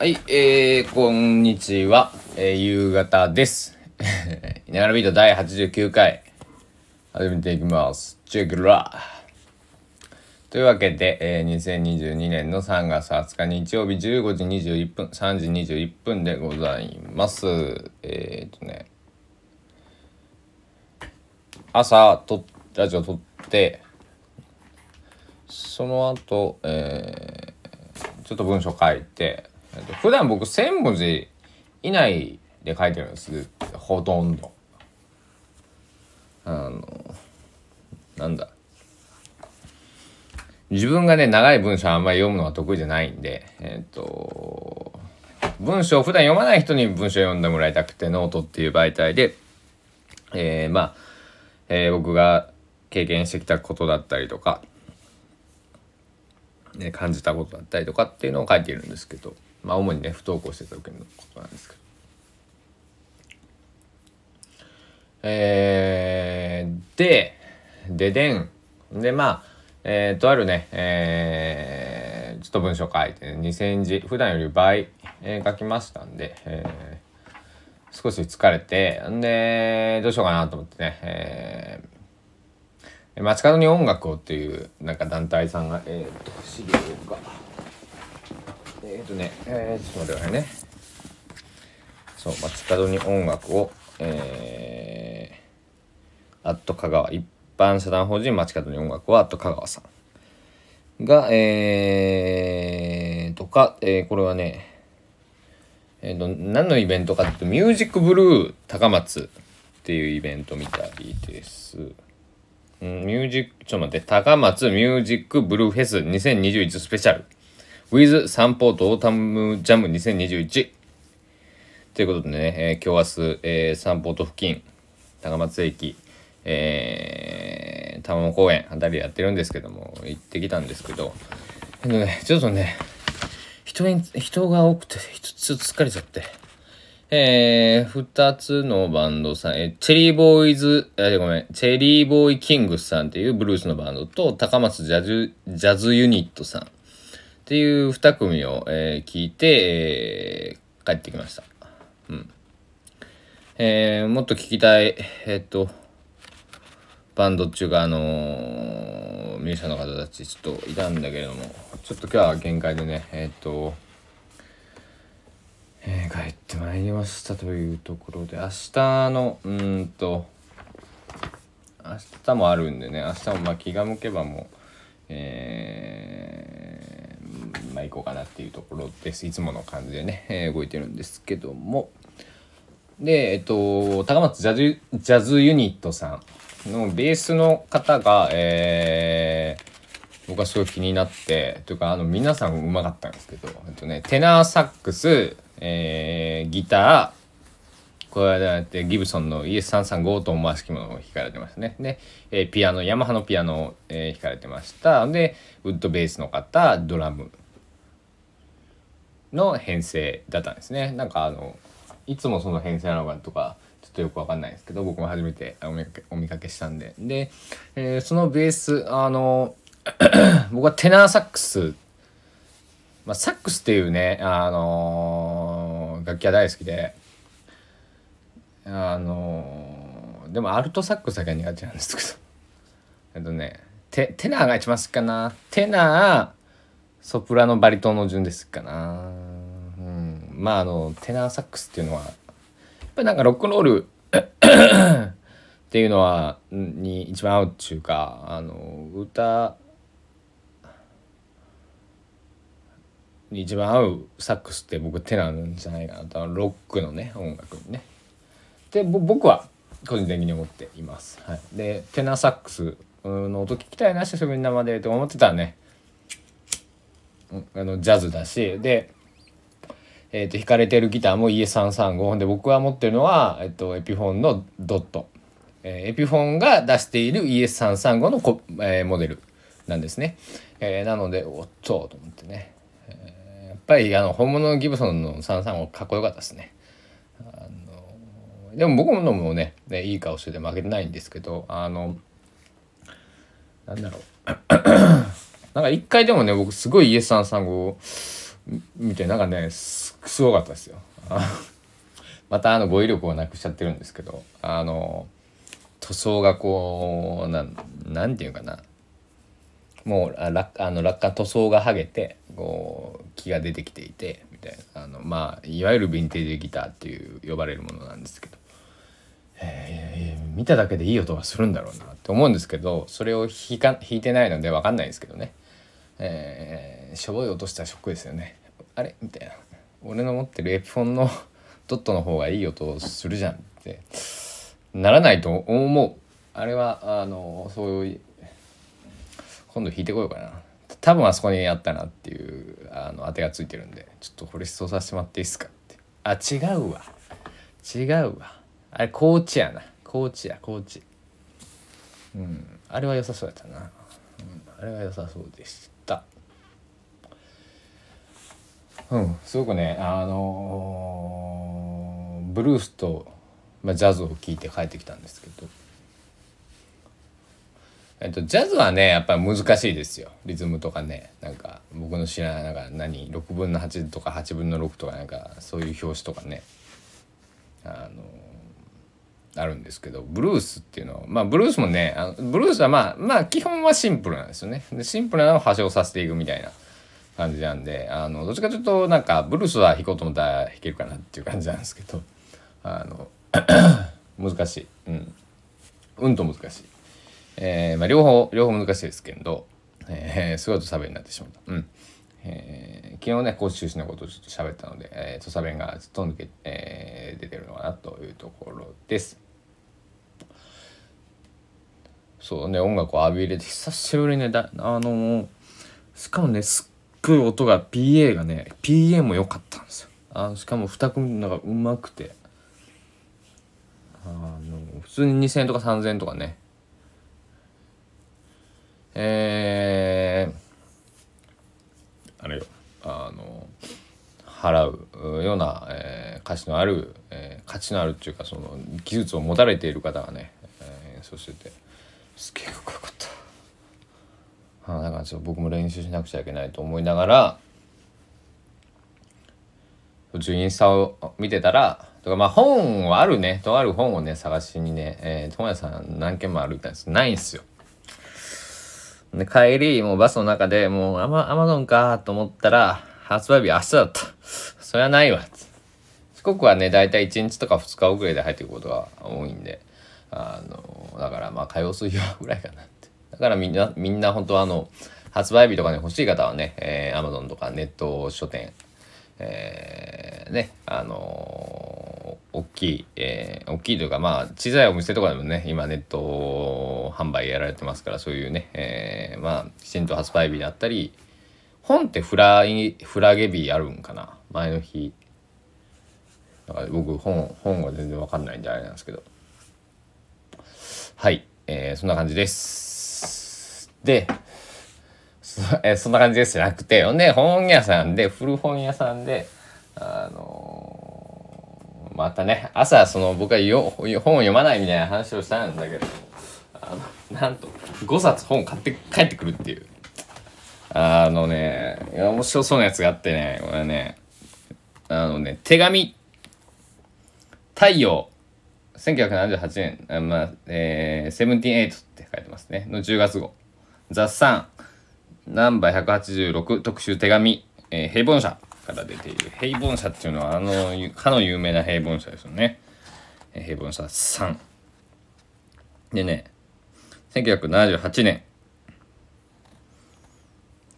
はい、えー、こんにちは。えー、夕方です。いながらビート第89回、始めていきます。チェックラというわけで、えー、2022年の3月20日日曜日15時21分、3時21分でございます。えー、っとね、朝と、ラジオ撮って、その後、えー、ちょっと文章書いて、普段僕1000文字以内で書いてるんですほとんど。あのなんだ。自分がね長い文章あんまり読むのが得意じゃないんでえっと文章普段読まない人に文章読んでもらいたくてノートっていう媒体でえー、まあ、えー僕が経験してきたことだったりとかね、感じたことだったりとかっていうのを書いているんですけど、まあ、主にね不登校してた時のことなんですけど。えー、でででんでまあえー、とあるね、えー、ちょっと文章書いて、ね、2,000字普段より倍、えー書きましたんで、えー少し疲れてんでどうしようかなと思ってね、えー街角に音楽をっていうなんか団体さんがえっ、と資料がえっ、とねえー、ちょっと待ってくださいねそう街角に音楽をえー、アット香川一般社団法人街角に音楽をアット香川さんがえー、とか、えー、これはねえー、と何のイベントかっていうとミュージックブルー高松っていうイベントみたいです。うんミュージック、ちょっと待って、高松ミュージックブルーフェス2021スペシャル。With サンポートオータムジャム2021。ということでね、えー今日明日、えーサンポート付近、高松駅、えー、玉野公園あたりでやってるんですけども、行ってきたんですけど、えっとね、ちょっとね、人に、人が多くて、ちょっと疲れちゃって。えー、二つのバンドさん、えーチェリーボーイズ、えーごめん、チェリーボーイキングスさんっていうブルースのバンドと、高松ジャズ、ジャズユニットさんっていう二組を、えー聞いて、えー帰ってきました。うん。えーもっと聞きたい、えっと、バンドっていうか、あのーミュージシャンの方たちちょっといたんだけれども、ちょっと今日は限界でね、えっと、えー帰ってまいりましたというところで明日のうんと明日もあるんでね明日もまあ気が向けばもうえーまあ行こうかなっていうところです。いつもの感じでね、えー動いてるんですけども。でえっと高松ジャズジャズユニットさんのベースの方がえー僕はすごい気になってというかあの皆さんうまかったんですけど、えっとね、テナーサックス、えーギターこれはだってギブソンの ES335 と思わしきものを弾かれてましたね。で、えーピアノヤマハのピアノを、えー弾かれてました。でウッドベースの方ドラム。の編成だったんですね。なんかあのいつもその編成なのかとかちょっとよくわかんないですけど僕も初めてお見かけお見かけしたんで。で、えーそのベースあの 僕はテナーサックス、まあ、サックスっていうね、あのー楽器は大好きで、あのーでもアルトサックスだけは苦手なんですけど、えっとね、テテナーが一番好きかな。テナー、ソプラノ、バリトンの順ですかな。うん、まああの、テナーサックスっていうのは、やっぱりなんかロックンロールっていうのはに一番合うっていうかあの歌に一番合うサックスって僕テナーなんじゃないかなとロックのね音楽にね。で僕は個人的に思っています。はい、でテナーサックスの音聞きたいな久しぶりに生でと思ってたらねあのジャズだしでえー、と弾かれてるギターも ES335 で僕が持ってるのは、えっとエピフォンのドット、えーエピフォンが出している ES335 のこ、えーモデルなんですね、えーなのでおっとと思ってね、えーやっぱりあの本物のギブソンの335かっこよかったですね。あのでも僕のもねねいい顔してて負けてないんですけどあのなんだろう。なんか一回でもね僕すごい ES335 見てなんかねすすごかったですよ。またあの語彙力をなくしちゃってるんですけどあの塗装がこうなんなんていうかな。もうあ落あの落下塗装が剥げてこう木が出てきていてみたいな。あのまあいわゆるヴィンテージギターっていう呼ばれるものなんですけど、えー、見ただけでいい音がするんだろうなって思うんですけどそれを弾か弾いてないので分かんないですけどね、えー、しょぼい音したらショックですよね。あれ？みたいな。俺の持ってるエピフォンの ドットの方がいい音するじゃんって。ならないと思う。あれはあのそういう今度弾いてこようかな。多分あそこにあったなっていうあの当てがついてるんで。ちょっとこれ質問させてもらっていいですかって。あ違うわ。違うわ。あれコーチやな。コーチや。コーチうん。あれは良さそうやったな、うん、あれは良さそうでしたうん。すごくねあのー、ブルースと、まあ、ジャズを聴いて帰ってきたんですけど。えっと、ジャズはねやっぱり難しいですよ。リズムとかね。なんか僕の知らないなんか何6分の8とか8分の6とかなんかそういう表紙とかね。あのあるんですけどブルースっていうのはまあブルースもねあのブルースはまあまあ基本はシンプルなんですよね。でシンプルなのを端をさせていくみたいな。感じなんであのどっちかというとなんかブルースは弾こうと思ったら弾けるかなっていう感じなんですけどあの 難しいうんうんと難しい。えー、まあ、両方両方難しいですけど、えー、すごい土佐弁になってしまった。うんえー、昨日ね甲州市のことをちょっと喋ったので、えー、土佐弁がずっと抜け、えー、出てるのかなというところです。そうね音楽を浴び入れて久しぶりにねだあの、しかもねすっごい音が PA がね PA も良かったんですよ。あしかも2組なんかうまくてあの普通に2,000円とか3,000円とかねえー、あれよあの払うような、えー、価値のある、えー、価値のあるっていうかその技術を持たれている方がね、えー、そうしててすげえかっこ。あだからちょっと僕も練習しなくちゃいけないと思いながら途中インスタを見てたらとかまあ本はあるねとある本をね探しにね、えー、友達さん何件も歩いたんですないんですよ。で、帰り、もうバスの中でもうアマアマゾンかと思ったら、発売日明日だった。そりゃないわ。四国はね、だいたい1日とか2日遅れで入っていくことが多いんで、あの、だからまあ火曜水曜ぐらいかな。だからみんな、みんな本当はあの、発売日とかね、欲しい方はね、えー、Amazon とかネット書店、えー、ね、あのー、大きい、えー、大きいというか、まあ、小さいお店とかでもね、今ネット販売やられてますから、そういうね、えー、まあ、きちんと発売日だったり、本ってフライ、フラゲ日あるんかな前の日。だから僕、本、本が全然わかんないんであれなんですけど。はい、えー、そんな感じです。で、えそんな感じですじゃなくて、ほんで、本屋さんで、古本屋さんで、あのー、またね、朝、その、僕はよ本を読まないみたいな話をしたんだけど、あの、なんと、5冊本買って帰ってくるっていう。あのね、面白そうなやつがあってね、これね、あのね、手紙、太陽、1978年、あまあ、えー、セブンティーンエイトって書いてますね。の10月号。ザ・サン、ナンバー186特集手紙、えー、平凡社。から出ている。平凡社っていうのはあのかの有名な平凡社ですよね、えー、平凡社3でね1978年。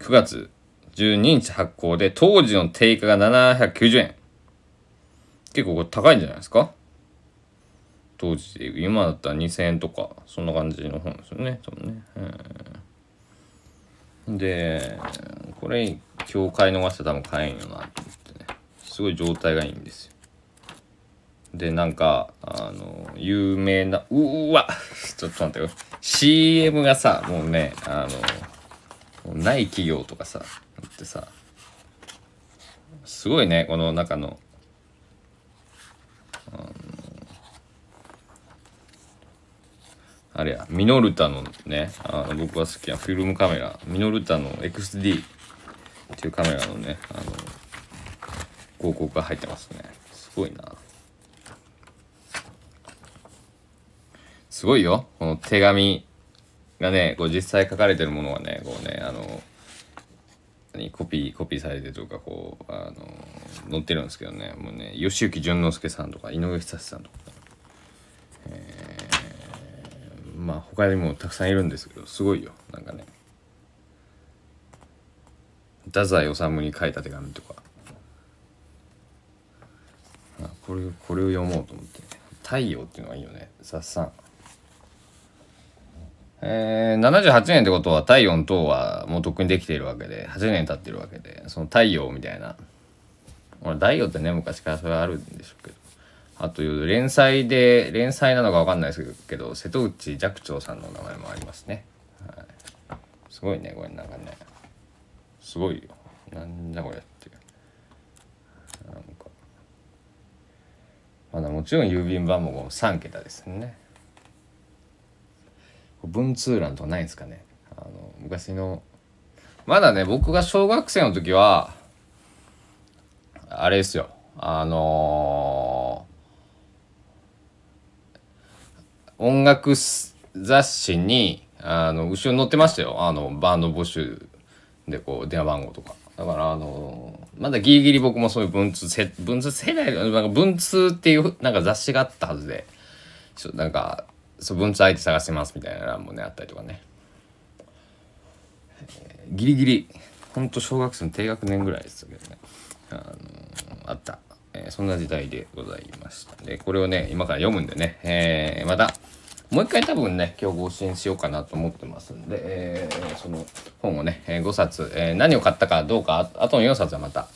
9月12日発行で当時の定価が790円。結構これ高いんじゃないですか？当時で今だったら2000円とかそんな感じの本ですよね。多分ね、うん。でこれ今日買い逃して多分買えんよなと思ってね。すごい状態がいいんですよ。でなんかあの有名なうわ ちょっと待ってよ。CM がさもうねあのない企業とかさってさ。すごいねこの中のあのあれや、ミノルタのね、あの僕が好きなフィルムカメラ、ミノルタの XD、っていうカメラのねあの広告が入ってますね。すごいな。すごいよ。この手紙がねこう実際書かれてるものがねこうねあの何コピーコピーされてるとかこうあの載ってるんですけどね。もうね吉行淳之介さんとか井上久志さんとか、えー、まあ他にもたくさんいるんですけどすごいよなんかね。太宰治に書いた手紙とか。あこれこれを読もうと思って「太陽」っていうのがいいよねさっさんえー、78年ってことは太陽の塔はもうとっくにできているわけで8年経ってるわけでその太陽みたいな。俺太陽ってね昔からそれあるんでしょうけど。あという連載で連載なのか分かんないですけど瀬戸内寂聴さんの名前もありますね、はい、すごいねこれなんかね。すごいよ。なんだこれってなんか。まだもちろん郵便番号も3桁ですね。文通欄とかないんですかね。あの昔の。まだね僕が小学生の時はあれですよ。あのー、音楽雑誌にあの後ろに載ってましたよ。あのバンド募集でこう電話番号とか。だからあの、まだギリギリ僕もそういう文通せ文通世代なんか文通っていうなんか雑誌があったはずで。ちょなんかそう文通相手探してますみたいな欄もねあったりとかね、えー、ギリギリほんと小学生の低学年ぐらいですけどね。あの、あった、えー、そんな時代でございましたでこれをね今から読むんでね、えー、またもう一回多分ね今日更新しようかなと思ってますんで、えー、その本をね、え5冊、え、何を買ったかどうかあとの4冊はまた、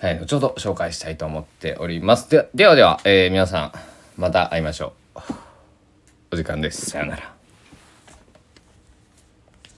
はい、後ほど紹介したいと思っておりますでではでは、え、皆さんまた会いましょうお時間です。さよなら。